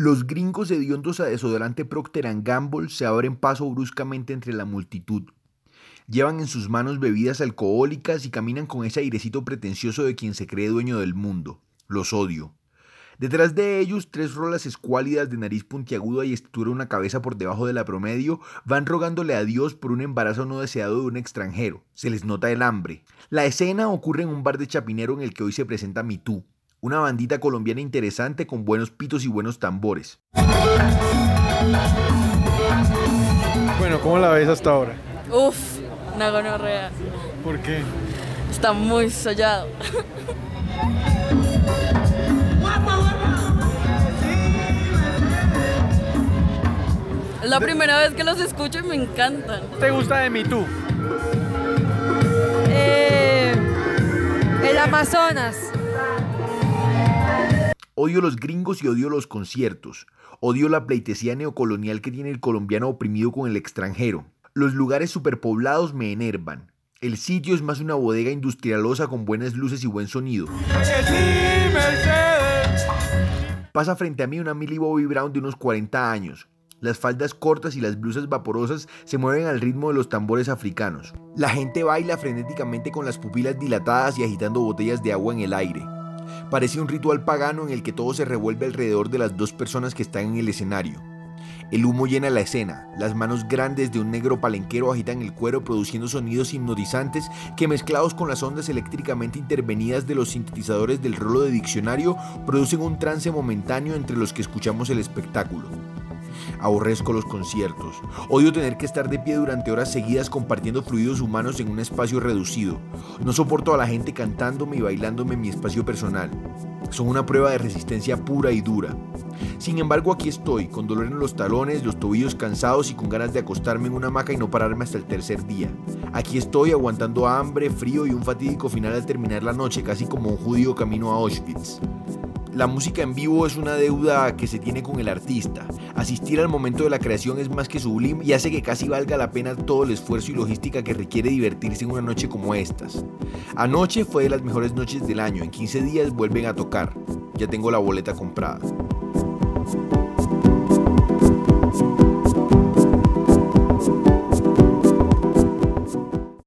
Los gringos hediondos a desodorante Procter Gamble se abren paso bruscamente entre la multitud. Llevan en sus manos bebidas alcohólicas y caminan con ese airecito pretencioso de quien se cree dueño del mundo. Los odio. Detrás de ellos, tres rolas escuálidas de nariz puntiaguda y estatura una cabeza por debajo de la promedio van rogándole a Dios por un embarazo no deseado de un extranjero. Se les nota el hambre. La escena ocurre en un bar de Chapinero en el que hoy se presenta Mitú, una bandita colombiana interesante con buenos pitos y buenos tambores. Bueno, ¿cómo la ves hasta ahora? Uf, una gonorrea. ¿Por qué? Está muy sollado. Es la primera vez que los escucho y me encantan. ¿Te gusta de Me Too? Eh, el Amazonas. Odio los gringos y odio los conciertos. Odio la pleitesía neocolonial que tiene el colombiano oprimido con el extranjero. Los lugares superpoblados me enervan. El sitio es más una bodega industrialosa con buenas luces y buen sonido. Pasa frente a mí una Millie Bobby Brown de unos 40 años. Las faldas cortas y las blusas vaporosas se mueven al ritmo de los tambores africanos. La gente baila frenéticamente con las pupilas dilatadas y agitando botellas de agua en el aire. Parece un ritual pagano en el que todo se revuelve alrededor de las dos personas que están en el escenario. El humo llena la escena, las manos grandes de un negro palenquero agitan el cuero produciendo sonidos hipnotizantes que mezclados con las ondas eléctricamente intervenidas de los sintetizadores del rolo de diccionario producen un trance momentáneo entre los que escuchamos el espectáculo. Aborrezco los conciertos. Odio tener que estar de pie durante horas seguidas compartiendo fluidos humanos en un espacio reducido. No soporto a la gente cantándome y bailándome en mi espacio personal. Son una prueba de resistencia pura y dura. Sin embargo, aquí estoy, con dolor en los talones, los tobillos cansados y con ganas de acostarme en una hamaca y no pararme hasta el tercer día. Aquí estoy aguantando hambre, frío y un fatídico final al terminar la noche, casi como un judío camino a Auschwitz. La música en vivo es una deuda que se tiene con el artista. Asistir al momento de la creación es más que sublime y hace que casi valga la pena todo el esfuerzo y logística que requiere divertirse en una noche como estas. Anoche fue de las mejores noches del año, en 15 días vuelven a tocar. Ya tengo la boleta comprada.